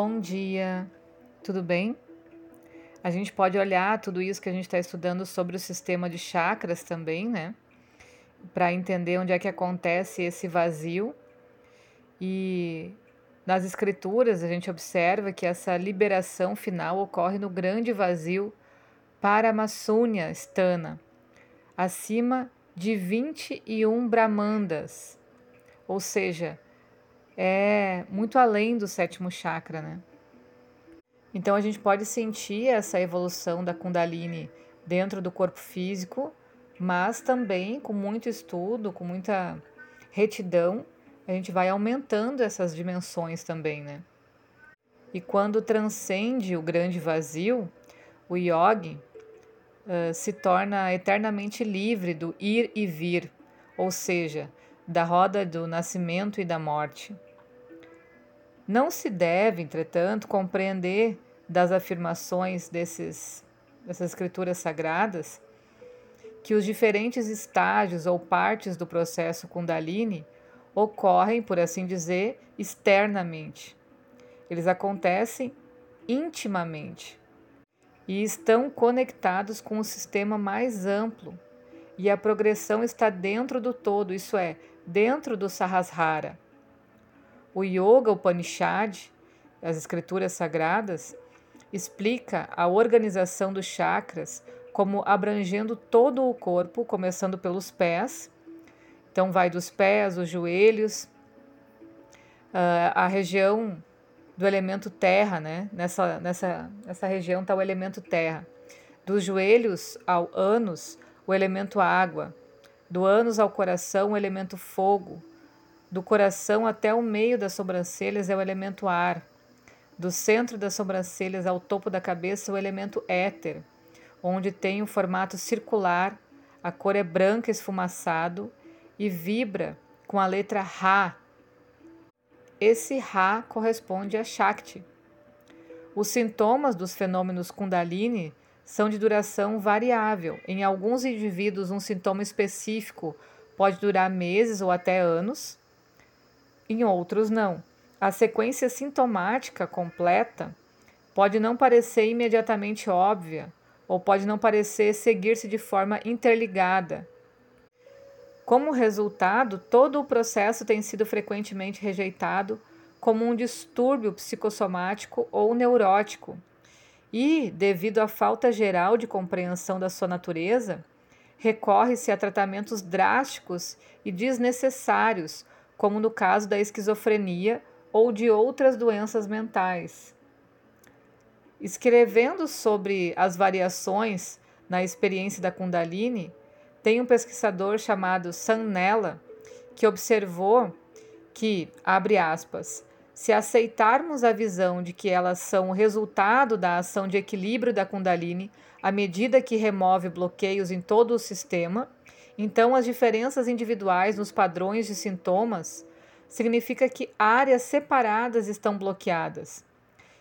Bom dia, tudo bem? A gente pode olhar tudo isso que a gente está estudando sobre o sistema de chakras também, né? Para entender onde é que acontece esse vazio. E nas escrituras a gente observa que essa liberação final ocorre no grande vazio para a Massúnia Stana, acima de 21 Brahmandas, ou seja, é muito além do sétimo chakra, né? Então a gente pode sentir essa evolução da Kundalini dentro do corpo físico, mas também com muito estudo, com muita retidão, a gente vai aumentando essas dimensões também, né? E quando transcende o grande vazio, o yogi uh, se torna eternamente livre do ir e vir, ou seja, da roda do nascimento e da morte. Não se deve, entretanto, compreender das afirmações desses, dessas escrituras sagradas que os diferentes estágios ou partes do processo Kundalini ocorrem, por assim dizer, externamente. Eles acontecem intimamente e estão conectados com o sistema mais amplo. E a progressão está dentro do todo, isso é, dentro do Sahasrara. O Yoga Upanishad, as escrituras sagradas, explica a organização dos chakras como abrangendo todo o corpo, começando pelos pés. Então, vai dos pés, os joelhos, ah, a região do elemento terra, né? Nessa, nessa, nessa região está o elemento terra. Dos joelhos ao ânus, o elemento água. Do ânus ao coração, o elemento fogo. Do coração até o meio das sobrancelhas é o elemento ar. Do centro das sobrancelhas ao topo da cabeça, o elemento éter, onde tem um formato circular, a cor é branca esfumaçado e vibra com a letra Ra. Esse Ra corresponde a Shakti. Os sintomas dos fenômenos Kundalini são de duração variável. Em alguns indivíduos, um sintoma específico pode durar meses ou até anos em outros não. A sequência sintomática completa pode não parecer imediatamente óbvia ou pode não parecer seguir-se de forma interligada. Como resultado, todo o processo tem sido frequentemente rejeitado como um distúrbio psicossomático ou neurótico. E, devido à falta geral de compreensão da sua natureza, recorre-se a tratamentos drásticos e desnecessários como no caso da esquizofrenia ou de outras doenças mentais. Escrevendo sobre as variações na experiência da Kundalini, tem um pesquisador chamado Sannella que observou que, abre aspas, se aceitarmos a visão de que elas são o resultado da ação de equilíbrio da Kundalini à medida que remove bloqueios em todo o sistema, então, as diferenças individuais nos padrões de sintomas significa que áreas separadas estão bloqueadas.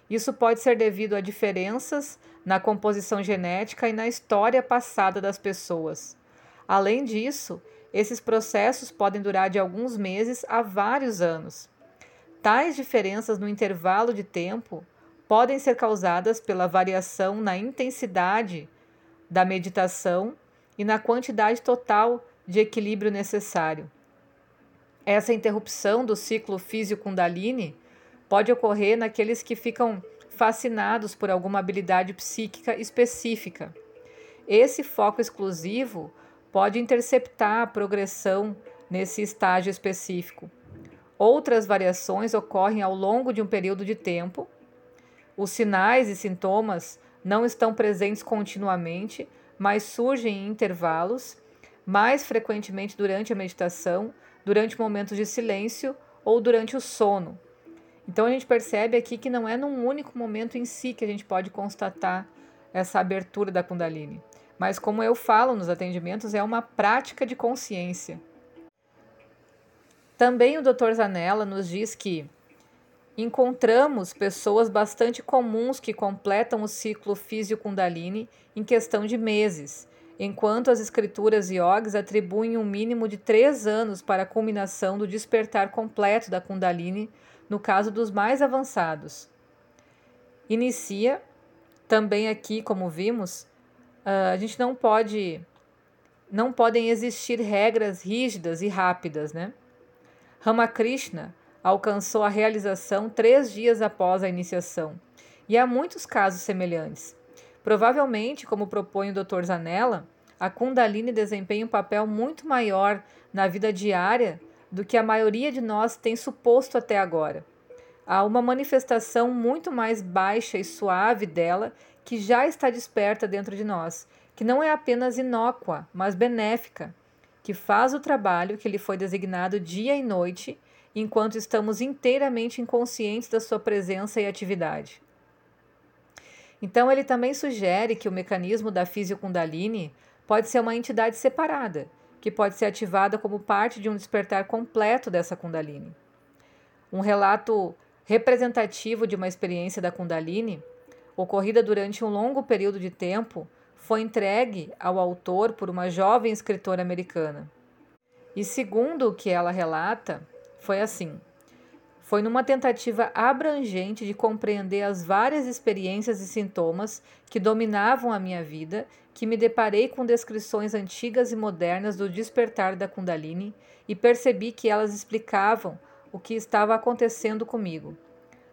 Isso pode ser devido a diferenças na composição genética e na história passada das pessoas. Além disso, esses processos podem durar de alguns meses a vários anos. Tais diferenças no intervalo de tempo podem ser causadas pela variação na intensidade da meditação e na quantidade total de equilíbrio necessário. Essa interrupção do ciclo físico-kundalini pode ocorrer naqueles que ficam fascinados por alguma habilidade psíquica específica. Esse foco exclusivo pode interceptar a progressão nesse estágio específico. Outras variações ocorrem ao longo de um período de tempo. Os sinais e sintomas não estão presentes continuamente, mas surgem em intervalos, mais frequentemente durante a meditação, durante momentos de silêncio ou durante o sono. Então a gente percebe aqui que não é num único momento em si que a gente pode constatar essa abertura da Kundalini, mas como eu falo nos atendimentos, é uma prática de consciência. Também o Dr. Zanella nos diz que encontramos pessoas bastante comuns que completam o ciclo físico-kundalini em questão de meses, enquanto as escrituras yogis atribuem um mínimo de três anos para a culminação do despertar completo da kundalini no caso dos mais avançados. inicia também aqui, como vimos, uh, a gente não pode, não podem existir regras rígidas e rápidas, né? Ramakrishna alcançou a realização três dias após a iniciação, e há muitos casos semelhantes. Provavelmente, como propõe o Dr. Zanella, a Kundalini desempenha um papel muito maior na vida diária do que a maioria de nós tem suposto até agora. Há uma manifestação muito mais baixa e suave dela que já está desperta dentro de nós, que não é apenas inócua, mas benéfica, que faz o trabalho que lhe foi designado dia e noite, enquanto estamos inteiramente inconscientes da sua presença e atividade. Então, ele também sugere que o mecanismo da Fisiokundalini pode ser uma entidade separada, que pode ser ativada como parte de um despertar completo dessa Kundalini. Um relato representativo de uma experiência da Kundalini, ocorrida durante um longo período de tempo, foi entregue ao autor por uma jovem escritora americana. E segundo o que ela relata, foi assim: foi numa tentativa abrangente de compreender as várias experiências e sintomas que dominavam a minha vida que me deparei com descrições antigas e modernas do despertar da Kundalini e percebi que elas explicavam o que estava acontecendo comigo.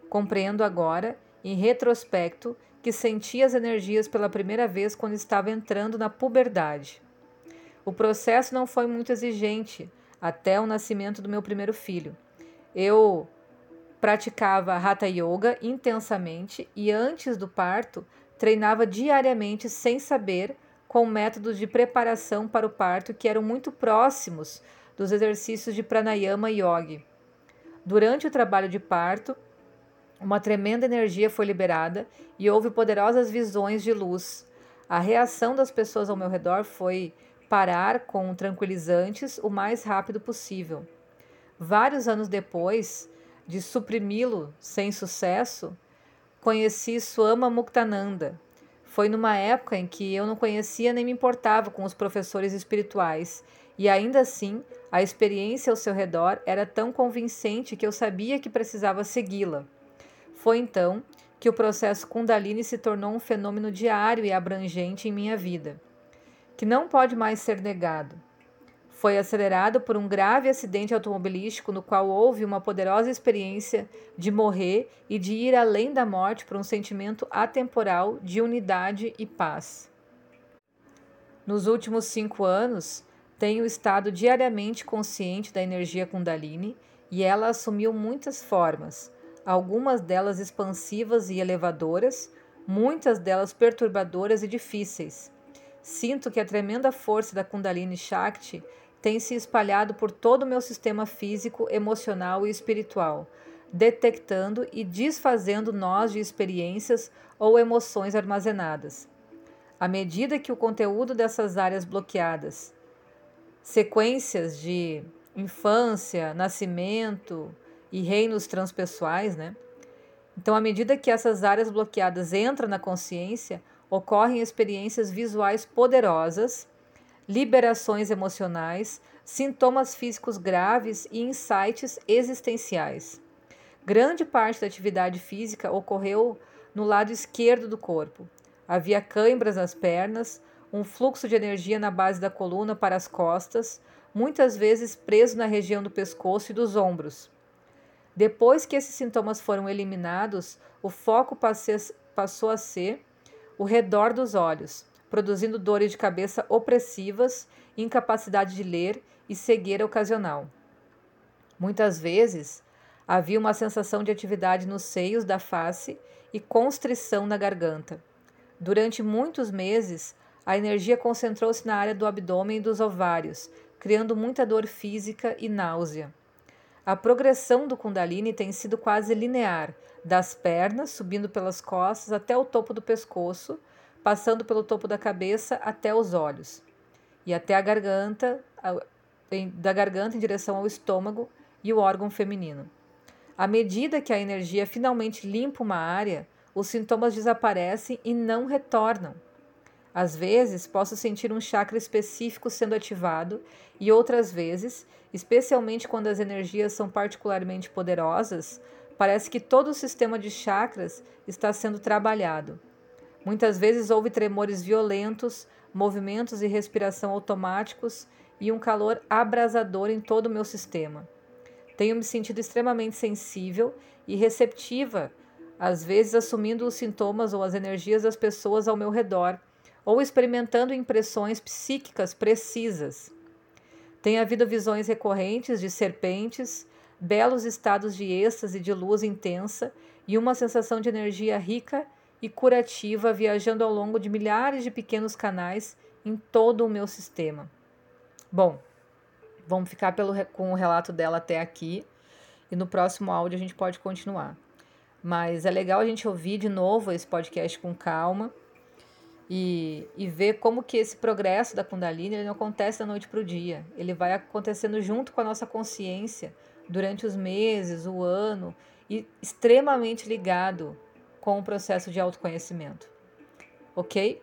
Compreendo agora, em retrospecto, que senti as energias pela primeira vez quando estava entrando na puberdade. O processo não foi muito exigente até o nascimento do meu primeiro filho. Eu praticava Hatha Yoga intensamente e antes do parto treinava diariamente sem saber com métodos de preparação para o parto que eram muito próximos dos exercícios de pranayama e yoga. Durante o trabalho de parto, uma tremenda energia foi liberada e houve poderosas visões de luz. A reação das pessoas ao meu redor foi parar com tranquilizantes o mais rápido possível. Vários anos depois de suprimi-lo sem sucesso, conheci Swama Muktananda. Foi numa época em que eu não conhecia nem me importava com os professores espirituais e ainda assim, a experiência ao seu redor era tão convincente que eu sabia que precisava segui-la. Foi então que o processo Kundalini se tornou um fenômeno diário e abrangente em minha vida, que não pode mais ser negado. Foi acelerado por um grave acidente automobilístico no qual houve uma poderosa experiência de morrer e de ir além da morte por um sentimento atemporal de unidade e paz. Nos últimos cinco anos, tenho estado diariamente consciente da energia Kundalini e ela assumiu muitas formas, algumas delas expansivas e elevadoras, muitas delas perturbadoras e difíceis. Sinto que a tremenda força da Kundalini Shakti tem se espalhado por todo o meu sistema físico, emocional e espiritual, detectando e desfazendo nós de experiências ou emoções armazenadas. À medida que o conteúdo dessas áreas bloqueadas sequências de infância, nascimento e reinos transpessoais, né? Então, à medida que essas áreas bloqueadas entram na consciência, ocorrem experiências visuais poderosas, liberações emocionais, sintomas físicos graves e insights existenciais. Grande parte da atividade física ocorreu no lado esquerdo do corpo. Havia câimbras nas pernas, um fluxo de energia na base da coluna para as costas, muitas vezes preso na região do pescoço e dos ombros. Depois que esses sintomas foram eliminados, o foco passou a ser o redor dos olhos, produzindo dores de cabeça opressivas, incapacidade de ler e cegueira ocasional. Muitas vezes havia uma sensação de atividade nos seios da face e constrição na garganta. Durante muitos meses, a energia concentrou-se na área do abdômen e dos ovários, criando muita dor física e náusea. A progressão do Kundalini tem sido quase linear, das pernas, subindo pelas costas até o topo do pescoço, passando pelo topo da cabeça até os olhos, e até a garganta, da garganta em direção ao estômago e o órgão feminino. À medida que a energia finalmente limpa uma área, os sintomas desaparecem e não retornam. Às vezes, posso sentir um chakra específico sendo ativado, e outras vezes, especialmente quando as energias são particularmente poderosas, Parece que todo o sistema de chakras está sendo trabalhado. Muitas vezes houve tremores violentos, movimentos e respiração automáticos e um calor abrasador em todo o meu sistema. Tenho me sentido extremamente sensível e receptiva, às vezes assumindo os sintomas ou as energias das pessoas ao meu redor, ou experimentando impressões psíquicas precisas. Tem havido visões recorrentes de serpentes, belos estados de êxtase de luz intensa e uma sensação de energia rica e curativa viajando ao longo de milhares de pequenos canais em todo o meu sistema. Bom, vamos ficar pelo, com o relato dela até aqui e no próximo áudio a gente pode continuar. Mas é legal a gente ouvir de novo esse podcast com calma e, e ver como que esse progresso da Kundalini ele não acontece da noite para o dia. Ele vai acontecendo junto com a nossa consciência durante os meses, o ano e extremamente ligado com o processo de autoconhecimento. Ok?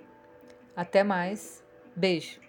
Até mais. Beijo.